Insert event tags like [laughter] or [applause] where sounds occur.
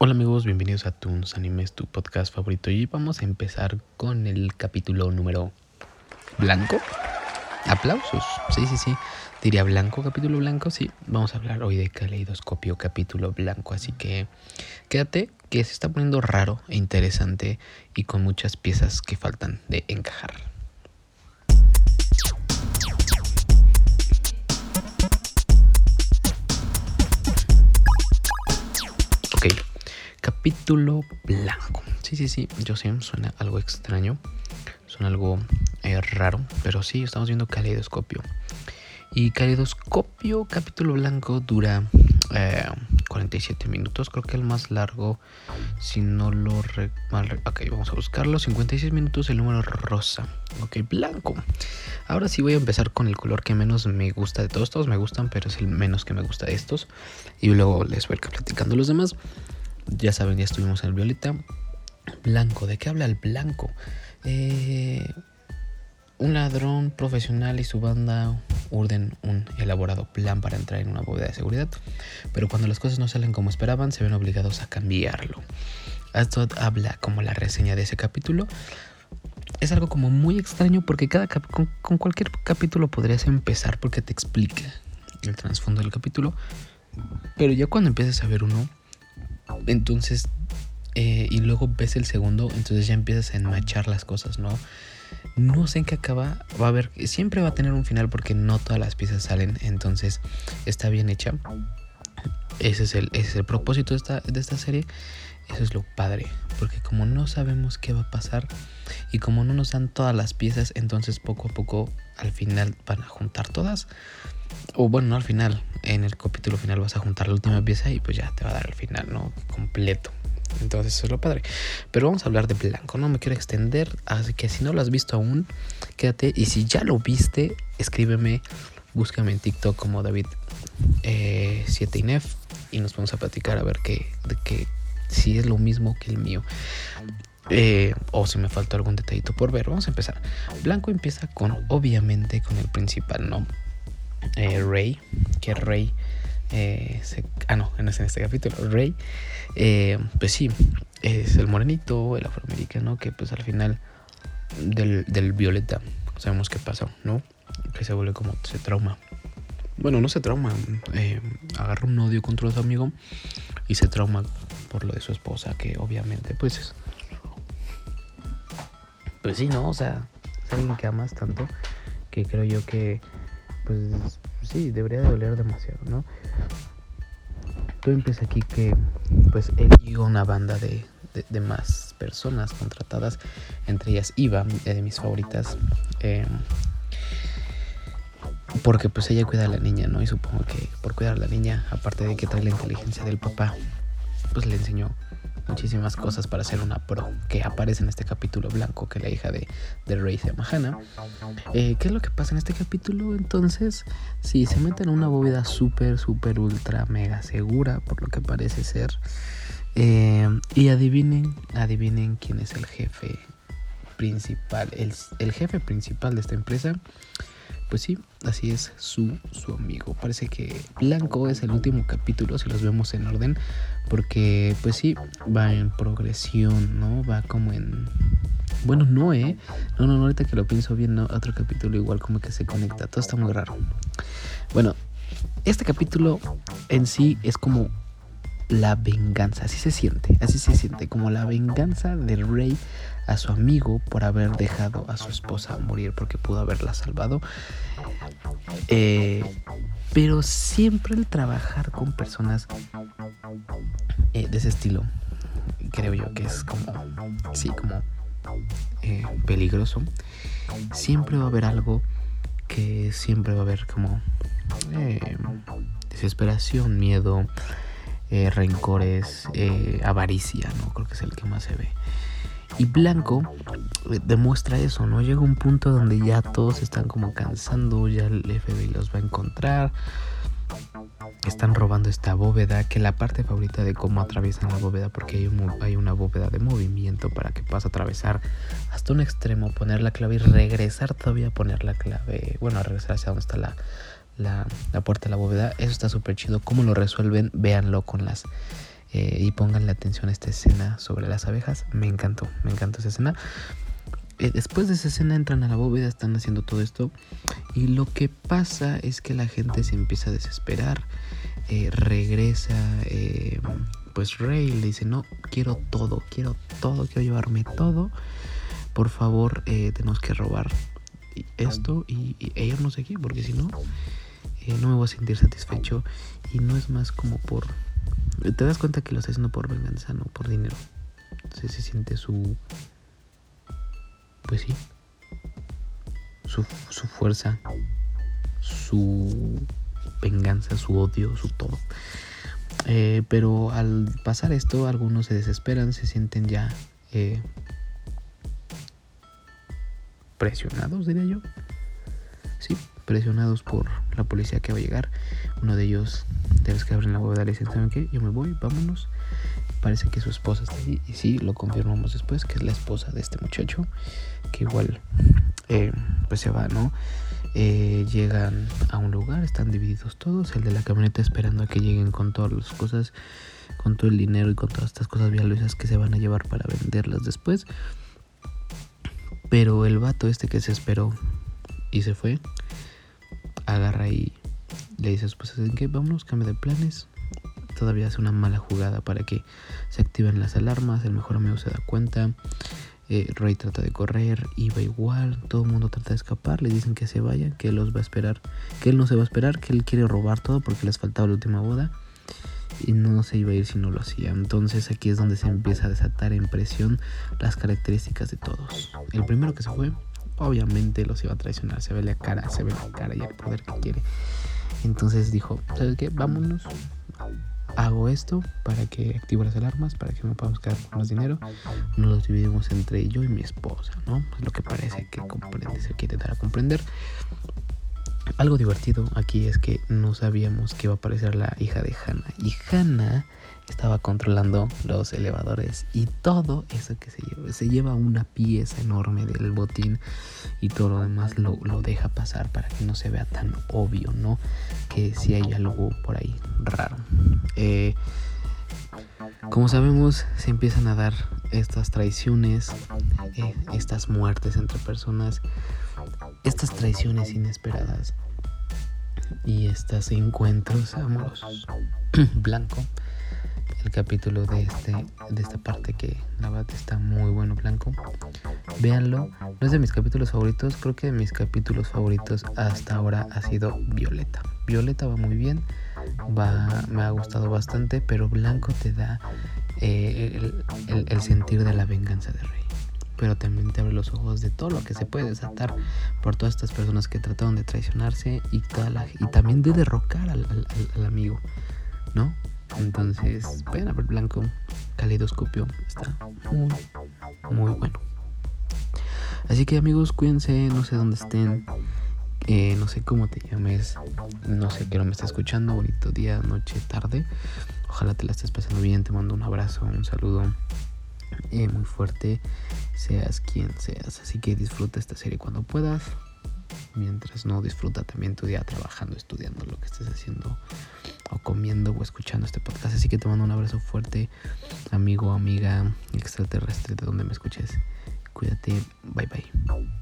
Hola amigos, bienvenidos a Toons Animes, tu podcast favorito. Y vamos a empezar con el capítulo número blanco. Aplausos. Sí, sí, sí. Diría blanco, capítulo blanco. Sí, vamos a hablar hoy de Caleidoscopio, capítulo blanco. Así que quédate, que se está poniendo raro e interesante y con muchas piezas que faltan de encajar. Capítulo blanco. Sí, sí, sí, yo sé, suena algo extraño, suena algo eh, raro, pero sí, estamos viendo Caleidoscopio. Y Caleidoscopio, capítulo blanco, dura eh, 47 minutos. Creo que el más largo, si no lo re Ok, vamos a buscarlo. 56 minutos, el número rosa. Ok, blanco. Ahora sí voy a empezar con el color que menos me gusta de todos. Todos me gustan, pero es el menos que me gusta de estos. Y luego les voy a ir platicando los demás. Ya saben, ya estuvimos en el violeta. Blanco, ¿de qué habla el blanco? Eh, un ladrón profesional y su banda urden un elaborado plan para entrar en una bóveda de seguridad, pero cuando las cosas no salen como esperaban, se ven obligados a cambiarlo. Esto habla como la reseña de ese capítulo. Es algo como muy extraño porque cada con, con, cualquier capítulo podrías empezar porque te explica el trasfondo del capítulo, pero ya cuando empiezas a ver uno, entonces eh, y luego ves el segundo, entonces ya empiezas a enmachar las cosas, ¿no? no sé en qué acaba. Va a haber, siempre va a tener un final porque no todas las piezas salen. Entonces está bien hecha. Ese es el, es el propósito de esta, de esta serie. Eso es lo padre. Porque como no sabemos qué va a pasar y como no nos dan todas las piezas, entonces poco a poco al final van a juntar todas. O bueno, no al final. En el capítulo final vas a juntar la última pieza y pues ya te va a dar el final, ¿no? Completo. Entonces eso es lo padre. Pero vamos a hablar de blanco, no me quiero extender. Así que si no lo has visto aún, quédate. Y si ya lo viste, escríbeme, búscame en TikTok como David 7inef eh, y nos vamos a platicar a ver que, de que si es lo mismo que el mío. Eh, o si me faltó algún detallito por ver. Vamos a empezar. Blanco empieza con, obviamente, con el principal, ¿no? Eh, Rey, que Rey eh, ah, no, en este, capítulo, Rey, pues sí, es el morenito, el afroamericano, que pues al final del, del Violeta sabemos qué pasó, ¿no? Que se vuelve como, se trauma. Bueno, no se trauma, agarra un odio contra su amigo y se trauma por lo de su esposa, que obviamente, pues Pues sí, ¿no? O sea, es alguien que amas tanto que creo yo que, pues sí, debería de doler demasiado, ¿no? Todo empieza aquí que pues él y una banda de, de, más personas contratadas, entre ellas Iva, de mis favoritas, eh, porque pues ella cuida a la niña, ¿no? Y supongo que por cuidar a la niña, aparte de que trae la inteligencia del papá, pues le enseñó muchísimas cosas para ser una pro, que aparece en este capítulo blanco, que la hija de, de Rey se llama Hannah. Eh, ¿Qué es lo que pasa en este capítulo? Entonces, sí, se mete en una bóveda súper, súper, ultra, mega segura, por lo que parece ser. Eh, y adivinen, adivinen quién es el jefe principal, el, el jefe principal de esta empresa pues sí, así es su, su amigo. Parece que Blanco es el último capítulo, si los vemos en orden, porque pues sí, va en progresión, ¿no? Va como en... Bueno, no, ¿eh? No, no, ahorita que lo pienso bien, no, otro capítulo igual como que se conecta, todo está muy raro. Bueno, este capítulo en sí es como la venganza, así se siente, así se siente, como la venganza del rey a su amigo por haber dejado a su esposa morir porque pudo haberla salvado. Eh, pero siempre el trabajar con personas eh, de ese estilo, creo yo que es como, sí, como eh, peligroso. Siempre va a haber algo que siempre va a haber como desesperación, miedo, rencores, avaricia, ¿no? Creo que es el que más se ve. Y Blanco eh, demuestra eso, ¿no? Llega un punto donde ya todos están como cansando, ya el FBI los va a encontrar. Están robando esta bóveda, que la parte favorita de cómo atraviesan la bóveda, porque hay, hay una bóveda de movimiento para que puedas atravesar hasta un extremo, poner la clave y regresar todavía a poner la clave, bueno, a regresar hacia donde está la, la, puerta de la bóveda. Eso está súper chido. ¿Cómo lo resuelven? Véanlo con las eh, y pongan la atención a esta escena sobre las abejas. Me encantó, me encantó esa escena. Eh, después de esa escena entran a la bóveda, están haciendo todo esto y lo que pasa es que la gente se empieza a desesperar, eh, regresa, eh, pues Rey le dice, no, quiero todo, quiero todo, quiero llevarme todo, por favor tenemos que robar esto y, y no sé aquí, porque si no, no me voy a sentir satisfecho y no es más como por... Te das cuenta que lo está haciendo por venganza, no por dinero. Entonces se siente su pues sí, su, fuerza, su venganza, su odio, su todo. Eh, pero al pasar esto, algunos se desesperan, se sienten ya eh, presionados, diría yo. Sí, presionados por la policía que va a llegar. Uno de ellos, de los que abren la bóveda, le dicen, ¿saben qué? Yo me voy, vámonos. Parece que su esposa está ahí. Y sí, lo confirmamos después, que es la esposa de este muchacho que igual eh, pues se va, ¿no? Eh, llegan a un lugar, están divididos todos, el de la camioneta esperando a que lleguen con todas las cosas, con todo el dinero y con todas estas cosas valiosas que se van a llevar para venderlas después. Pero el vato este que se esperó y se fue, agarra y le dice a su esposa, ¿en qué? Vámonos, cambia de planes. Todavía hace una mala jugada para que se activen las alarmas, el mejor amigo se da cuenta. Eh, Rey trata de correr, iba igual, todo el mundo trata de escapar, le dicen que se vaya, que él los va a esperar, que él no se va a esperar, que él quiere robar todo porque les faltaba la última boda y no se iba a ir si no lo hacía. Entonces aquí es donde se empieza a desatar en presión las características de todos. El primero que se fue, obviamente los iba a traicionar, se ve la cara, se ve la cara y el poder que quiere. Entonces dijo, ¿sabes qué? Vámonos hago esto para que active las alarmas, para que me podamos quedar con más dinero. Nos los dividimos entre yo y mi esposa, ¿no? Es lo que parece que comprende, se quiere dar a comprender. Algo divertido aquí es que no sabíamos que iba a aparecer la hija de Hannah. Y Hannah estaba controlando los elevadores y todo eso que se lleva. Se lleva una pieza enorme del botín y todo lo demás lo, deja pasar para que no se vea tan obvio, ¿no? Que si hay algo por ahí raro. Eh, como sabemos, se empiezan a dar estas traiciones, eh, estas muertes entre personas, estas traiciones inesperadas y estos encuentros amorosos. [clears throat] Blanco el capítulo de este de esta parte que la verdad está muy bueno blanco. Véanlo. No es de mis capítulos favoritos. Creo que de mis capítulos favoritos hasta ahora ha sido Violeta. Violeta va muy bien. Va me ha gustado bastante pero blanco te da eh, el, sentir de la venganza de Rey. Pero también te abre los ojos de todo lo que se puede desatar por todas estas personas que trataron de traicionarse y, y también de derrocar al amigo, ¿no? Entonces, vayan a ver Blanco, Caleidoscopio, está muy, muy bueno. Así que amigos, cuídense, no sé dónde estén, eh, no sé cómo te llames, no sé qué no me está escuchando, bonito día, noche, tarde. Ojalá te la estés pasando bien, te mando un abrazo, un saludo eh, muy fuerte, seas quien seas. Así que disfruta esta serie cuando puedas. Mientras no disfruta también tu día trabajando, estudiando lo que estés haciendo o comiendo o escuchando este podcast. Así que te mando un abrazo fuerte, amigo, amiga extraterrestre de donde me escuches. Cuídate, bye bye.